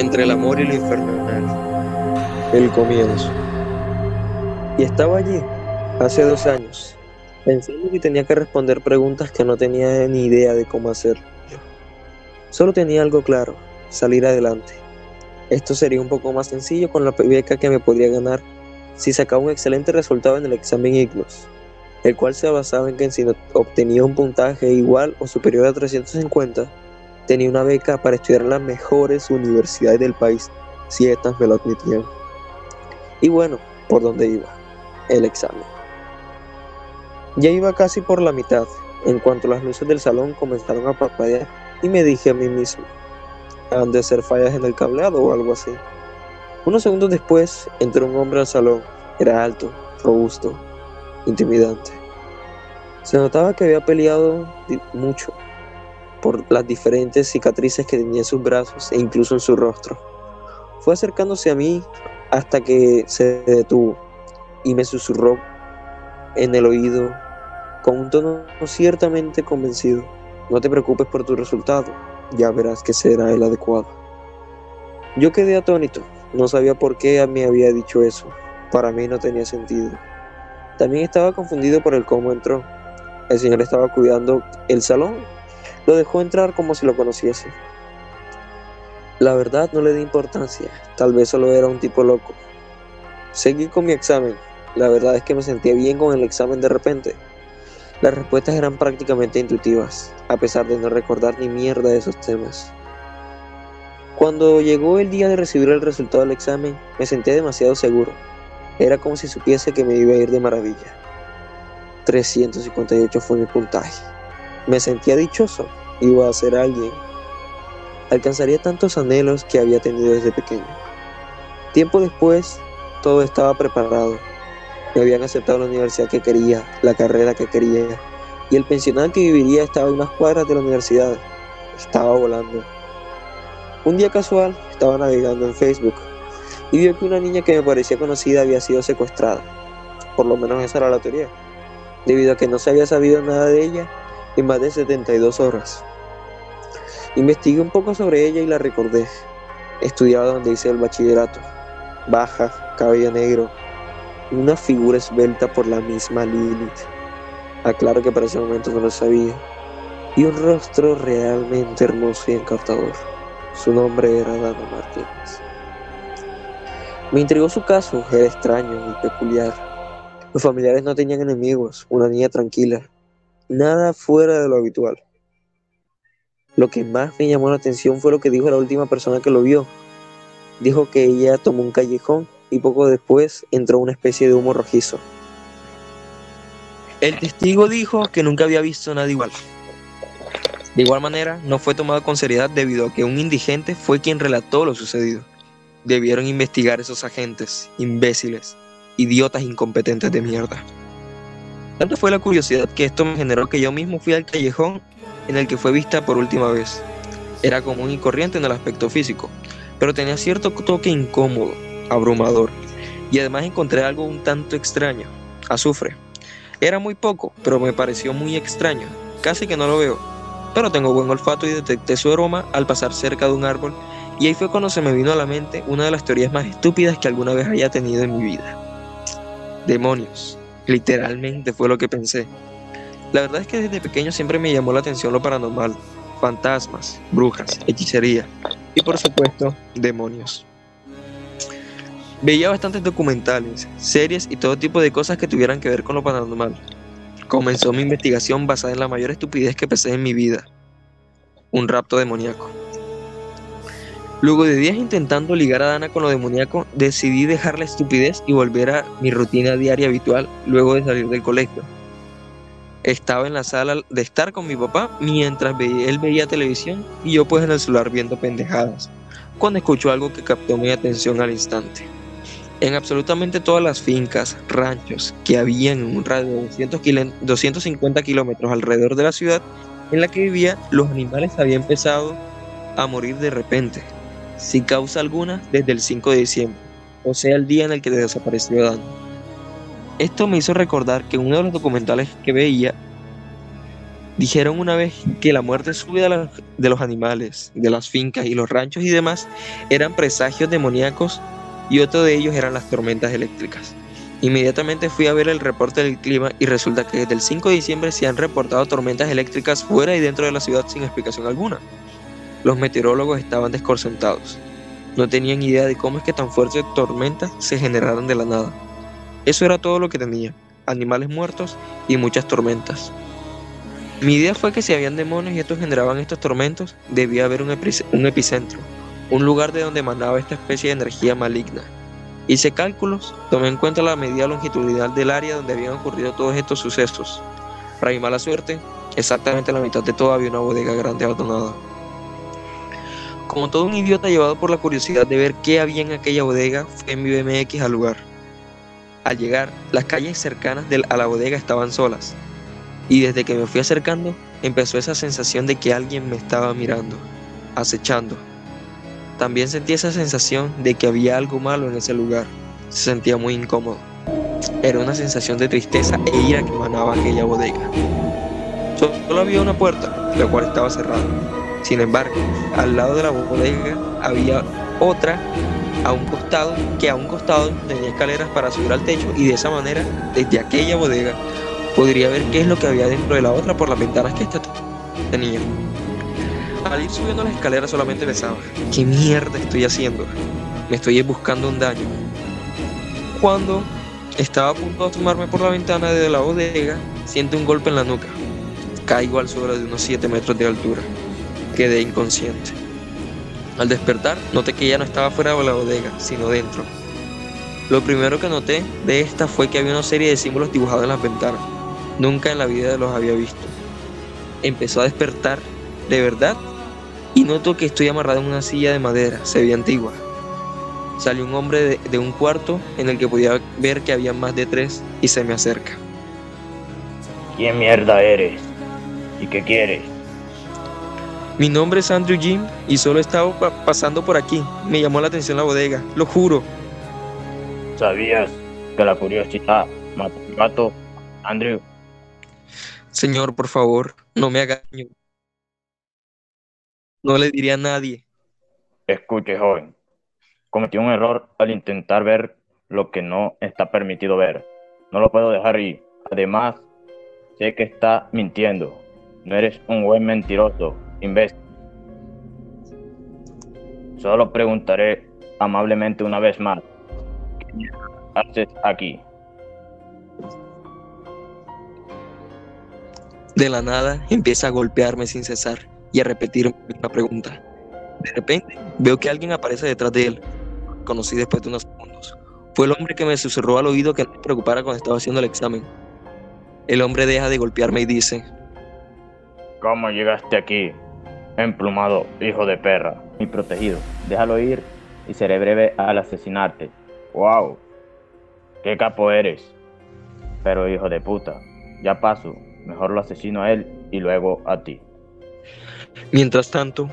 entre el amor y lo infernal. El comienzo. Y estaba allí, hace dos años, pensando que tenía que responder preguntas que no tenía ni idea de cómo hacer. Solo tenía algo claro, salir adelante. Esto sería un poco más sencillo con la beca que me podría ganar si sacaba un excelente resultado en el examen IGNOS, el cual se basaba en que si obtenía un puntaje igual o superior a 350, tenía una beca para estudiar en las mejores universidades del país, si estas me lo admitían. Y bueno, ¿por dónde iba? El examen. Ya iba casi por la mitad, en cuanto las luces del salón comenzaron a parpadear, y me dije a mí mismo, han de ser fallas en el cableado o algo así. Unos segundos después entró un hombre al salón. Era alto, robusto, intimidante. Se notaba que había peleado mucho por las diferentes cicatrices que tenía en sus brazos e incluso en su rostro. Fue acercándose a mí hasta que se detuvo y me susurró en el oído con un tono ciertamente convencido. No te preocupes por tu resultado, ya verás que será el adecuado. Yo quedé atónito, no sabía por qué me había dicho eso, para mí no tenía sentido. También estaba confundido por el cómo entró. El señor estaba cuidando el salón lo dejó entrar como si lo conociese. La verdad no le di importancia, tal vez solo era un tipo loco. Seguí con mi examen. La verdad es que me sentía bien con el examen de repente. Las respuestas eran prácticamente intuitivas, a pesar de no recordar ni mierda de esos temas. Cuando llegó el día de recibir el resultado del examen, me sentía demasiado seguro. Era como si supiese que me iba a ir de maravilla. 358 fue mi puntaje. Me sentía dichoso, iba a ser alguien. Alcanzaría tantos anhelos que había tenido desde pequeño. Tiempo después, todo estaba preparado. Me habían aceptado la universidad que quería, la carrera que quería, y el pensionado que viviría estaba a unas cuadras de la universidad. Estaba volando. Un día casual, estaba navegando en Facebook y vio que una niña que me parecía conocida había sido secuestrada. Por lo menos esa era la teoría. Debido a que no se había sabido nada de ella, en más de 72 horas. Investigué un poco sobre ella y la recordé. Estudiaba donde hice el bachillerato. Baja, cabello negro, una figura esbelta por la misma Lilith. Aclaro que para ese momento no lo sabía. Y un rostro realmente hermoso y encantador. Su nombre era Dana Martínez. Me intrigó su caso, era extraño y peculiar. Los familiares no tenían enemigos, una niña tranquila, nada fuera de lo habitual. Lo que más me llamó la atención fue lo que dijo la última persona que lo vio. Dijo que ella tomó un callejón y poco después entró una especie de humo rojizo. El testigo dijo que nunca había visto nada igual. De igual manera, no fue tomado con seriedad debido a que un indigente fue quien relató lo sucedido. Debieron investigar esos agentes, imbéciles, idiotas incompetentes de mierda. Tanto fue la curiosidad que esto me generó que yo mismo fui al callejón en el que fue vista por última vez. Era común y corriente en el aspecto físico, pero tenía cierto toque incómodo, abrumador, y además encontré algo un tanto extraño, azufre. Era muy poco, pero me pareció muy extraño, casi que no lo veo, pero tengo buen olfato y detecté su aroma al pasar cerca de un árbol, y ahí fue cuando se me vino a la mente una de las teorías más estúpidas que alguna vez haya tenido en mi vida. Demonios. Literalmente fue lo que pensé. La verdad es que desde pequeño siempre me llamó la atención lo paranormal, fantasmas, brujas, hechicería y por supuesto demonios. Veía bastantes documentales, series y todo tipo de cosas que tuvieran que ver con lo paranormal. Comenzó mi investigación basada en la mayor estupidez que pensé en mi vida, un rapto demoníaco. Luego de días intentando ligar a Dana con lo demoníaco, decidí dejar la estupidez y volver a mi rutina diaria habitual luego de salir del colegio. Estaba en la sala de estar con mi papá mientras él veía televisión y yo pues en el celular viendo pendejadas, cuando escuchó algo que captó mi atención al instante. En absolutamente todas las fincas, ranchos que había en un radio de 250 kilómetros alrededor de la ciudad en la que vivía, los animales habían empezado a morir de repente, sin causa alguna desde el 5 de diciembre, o sea, el día en el que desapareció Dan. Esto me hizo recordar que en uno de los documentales que veía Dijeron una vez que la muerte súbita de los animales, de las fincas y los ranchos y demás eran presagios demoníacos y otro de ellos eran las tormentas eléctricas. Inmediatamente fui a ver el reporte del clima y resulta que desde el 5 de diciembre se han reportado tormentas eléctricas fuera y dentro de la ciudad sin explicación alguna. Los meteorólogos estaban desconcentrados. No tenían idea de cómo es que tan fuertes tormentas se generaran de la nada. Eso era todo lo que tenía, animales muertos y muchas tormentas. Mi idea fue que si habían demonios y estos generaban estos tormentos, debía haber un, epicentro, un lugar de donde emanaba esta especie de energía maligna. Hice cálculos, tomé en cuenta la medida longitudinal del área donde habían ocurrido todos estos sucesos. Para mi mala suerte, exactamente la mitad de todo había una bodega grande abandonada. Como todo un idiota llevado por la curiosidad de ver qué había en aquella bodega, fui en mi BMX al lugar. Al llegar, las calles cercanas a la bodega estaban solas, y desde que me fui acercando, empezó esa sensación de que alguien me estaba mirando, acechando. También sentí esa sensación de que había algo malo en ese lugar. Se sentía muy incómodo. Era una sensación de tristeza e ira que emanaba aquella bodega. Solo había una puerta, la cual estaba cerrada. Sin embargo, al lado de la bodega había otra a un costado, que a un costado tenía escaleras para subir al techo y de esa manera, desde aquella bodega, podría ver qué es lo que había dentro de la otra por las ventanas que esta tenía. Al ir subiendo las escaleras solamente pensaba, ¿qué mierda estoy haciendo? Me estoy buscando un daño. Cuando estaba a punto de asomarme por la ventana de la bodega, siento un golpe en la nuca. Caigo al suelo de unos 7 metros de altura quedé inconsciente. Al despertar, noté que ya no estaba fuera de la bodega, sino dentro. Lo primero que noté de esta fue que había una serie de símbolos dibujados en las ventanas. Nunca en la vida los había visto. Empezó a despertar de verdad y noto que estoy amarrado en una silla de madera, se veía antigua. Salió un hombre de, de, un cuarto en el que podía ver que había más de tres y se me acerca. ¿Quién mierda eres? ¿Y qué quieres? Mi nombre es Andrew Jim y solo estaba pasando por aquí. Me llamó la atención la bodega, lo juro. ¿Sabías que la curiosidad mató Andrew? Señor, por favor, no me haga daño. No le diría a nadie. Escuche, joven. Cometí un error al intentar ver lo que no está permitido ver. No lo puedo dejar ir. Además, sé que está mintiendo. No eres un buen mentiroso imbécil. Solo preguntaré amablemente una vez más. ¿Qué haces aquí? De la nada empieza a golpearme sin cesar y a repetir la pregunta. De repente veo que alguien aparece detrás de él. Conocí después de unos segundos. Fue el hombre que me susurró al oído que no me preocupara cuando estaba haciendo el examen. El hombre deja de golpearme y dice, ¿Cómo llegaste aquí? Emplumado, hijo de perra. Mi protegido. Déjalo ir y seré breve al asesinarte. ¡Wow! ¡Qué capo eres! Pero hijo de puta, ya paso. Mejor lo asesino a él y luego a ti. Mientras tanto,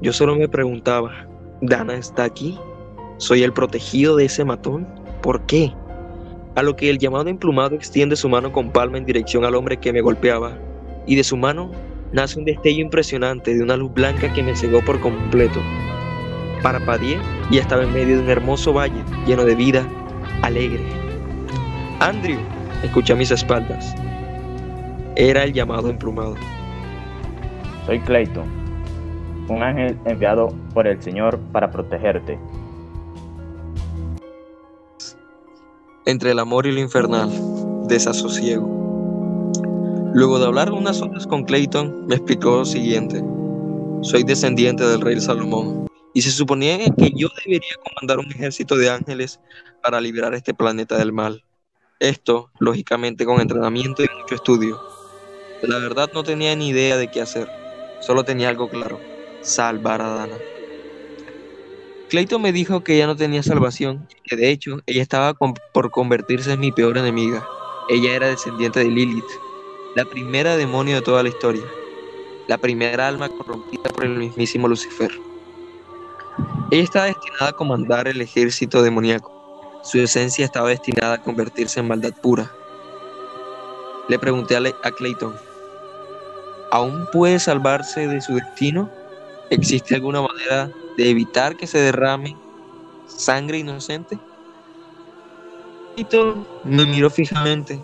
yo solo me preguntaba, ¿Dana está aquí? ¿Soy el protegido de ese matón? ¿Por qué? A lo que el llamado emplumado extiende su mano con palma en dirección al hombre que me golpeaba, y de su mano nace un destello impresionante de una luz blanca que me cegó por completo. Parpadeé y estaba en medio de un hermoso valle lleno de vida, alegre. Andrew, escuché a mis espaldas. Era el llamado emplumado. Soy Clayton, un ángel enviado por el Señor para protegerte. Entre el amor y lo infernal, desasosiego. Luego de hablar unas horas con Clayton, me explicó lo siguiente. Soy descendiente del rey Salomón, y se suponía que yo debería comandar un ejército de ángeles para liberar este planeta del mal. Esto, lógicamente, con entrenamiento y mucho estudio. La verdad no tenía ni idea de qué hacer, solo tenía algo claro, salvar a Dana. Clayton me dijo que ella no tenía salvación, que de hecho ella estaba por convertirse en mi peor enemiga. Ella era descendiente de Lilith, la primera demonio de toda la historia, la primera alma corrompida por el mismísimo Lucifer. Ella estaba destinada a comandar el ejército demoníaco. Su esencia estaba destinada a convertirse en maldad pura. Le pregunté a, Clayton, ¿Aún puede salvarse de su destino? ¿Existe alguna manera de evitar que se derrame sangre inocente? Clayton me miró fijamente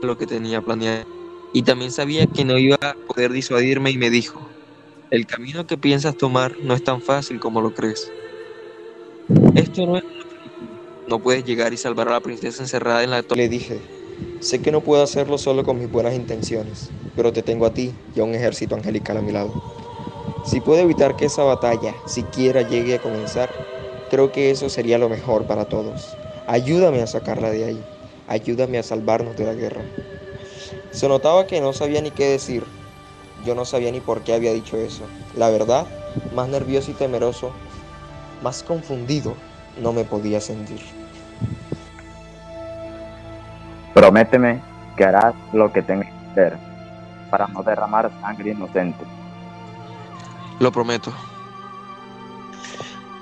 lo que tenía planeado y también sabía que no iba a poder disuadirme y me dijo, el camino que piensas tomar no es tan fácil como lo crees. Esto no es no puedes llegar y salvar a la princesa encerrada en la torre. Le dije, sé que no puedo hacerlo solo con mis buenas intenciones, pero te tengo a ti y a un ejército angelical a mi lado. Si puedo evitar que esa batalla siquiera llegue a comenzar, creo que eso sería lo mejor para todos. Ayúdame a sacarla de ahí. Ayúdame a salvarnos de la guerra. Se notaba que no sabía ni qué decir. Yo no sabía ni por qué había dicho eso. La verdad, más nervioso y temeroso, más confundido, no me podía sentir. Prométeme que harás lo que tengas que hacer para no derramar sangre inocente. Lo prometo.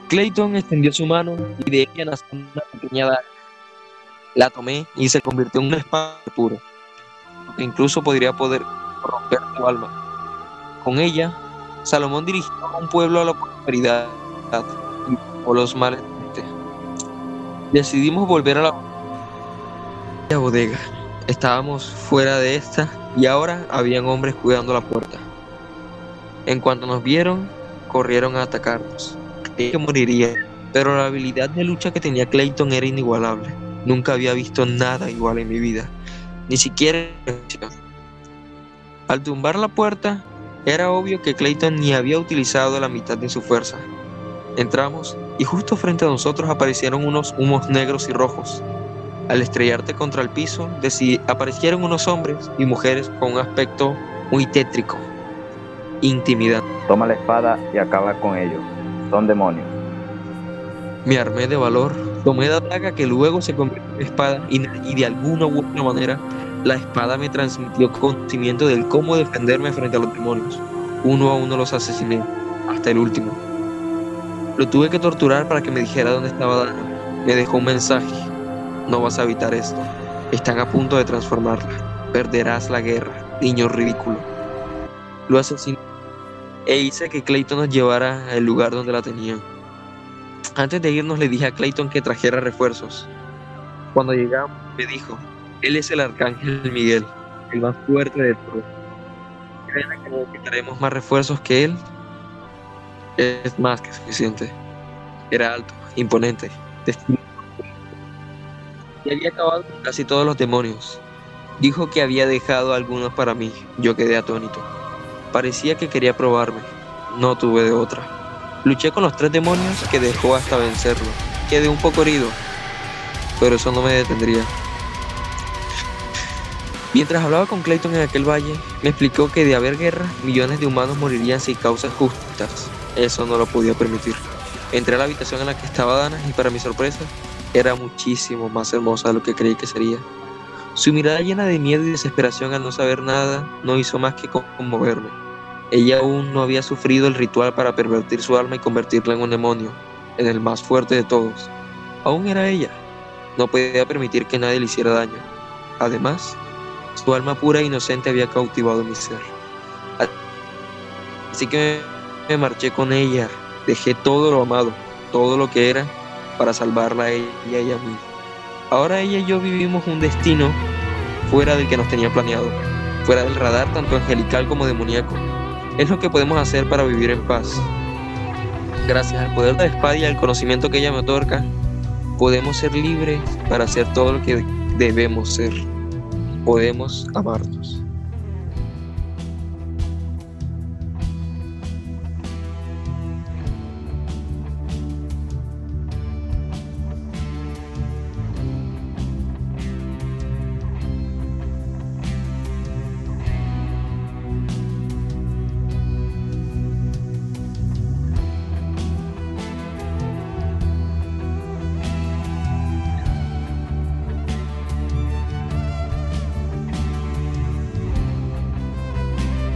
Clayton extendió su mano y de ella nació una pequeña daga. La tomé y se convirtió en una espada pura, incluso podría poder romper tu alma. Con ella, Salomón dirigió a un pueblo a la prosperidad o los males Decidimos volver a la bodega. Estábamos fuera de esta y ahora habían hombres cuidando la puerta. En cuanto nos vieron, corrieron a atacarnos. Creí que moriría, pero la habilidad de lucha que tenía Clayton era inigualable. Nunca había visto nada igual en mi vida, ni siquiera Al tumbar la puerta, era obvio que Clayton ni había utilizado la mitad de su fuerza. Entramos y justo frente a nosotros aparecieron unos humos negros y rojos. Al estrellarte contra el piso, aparecieron unos hombres y mujeres con un aspecto muy tétrico. Intimidad. Toma la espada y acaba con ellos. Son demonios. Me armé de valor, tomé la daga que luego se convirtió en espada y, de alguna u otra manera la espada me transmitió conocimiento del cómo defenderme frente a los demonios. Uno a uno los asesiné, hasta el último. Lo tuve que torturar para que me dijera dónde estaba Dana. Me dejó un mensaje. No vas a evitar esto. Están a punto de transformarla. Perderás la guerra, niño ridículo. Lo asesiné e hice que Clayton nos llevara al lugar donde la tenían. Antes de irnos le dije a Clayton que trajera refuerzos. Cuando llegamos me dijo, él es el arcángel Miguel, el más fuerte de todos. ¿Creen que necesitaremos más refuerzos que él? es más que suficiente. Era alto, imponente, Y había acabado con casi todos los demonios. Dijo que había dejado algunos para mí. Yo quedé atónito. Parecía que quería probarme. No tuve de otra. Luché con los tres demonios que dejó hasta vencerlo. Quedé un poco herido, pero eso no me detendría. Mientras hablaba con Clayton en aquel valle, me explicó que de haber guerra, millones de humanos morirían sin causas justas. Eso no lo podía permitir. Entré a la habitación en la que estaba Dana y para mi sorpresa, era muchísimo más hermosa de lo que creí que sería. Su mirada llena de miedo y desesperación al no saber nada no hizo más que conmoverme. Ella aún no había sufrido el ritual para pervertir su alma y convertirla en un demonio, en el más fuerte de todos. Aún era ella. No podía permitir que nadie le hiciera daño. Además, su alma pura e inocente había cautivado mi ser. Así que me marché con ella, dejé todo lo amado, todo lo que era, para salvarla a ella y a mí. Ahora ella y yo vivimos un destino fuera del que nos tenía planeado, fuera del radar tanto angelical como demoníaco. Es lo que podemos hacer para vivir en paz. Gracias al poder de la espada y al conocimiento que ella me otorga, podemos ser libres para hacer todo lo que debemos ser. Podemos amarnos.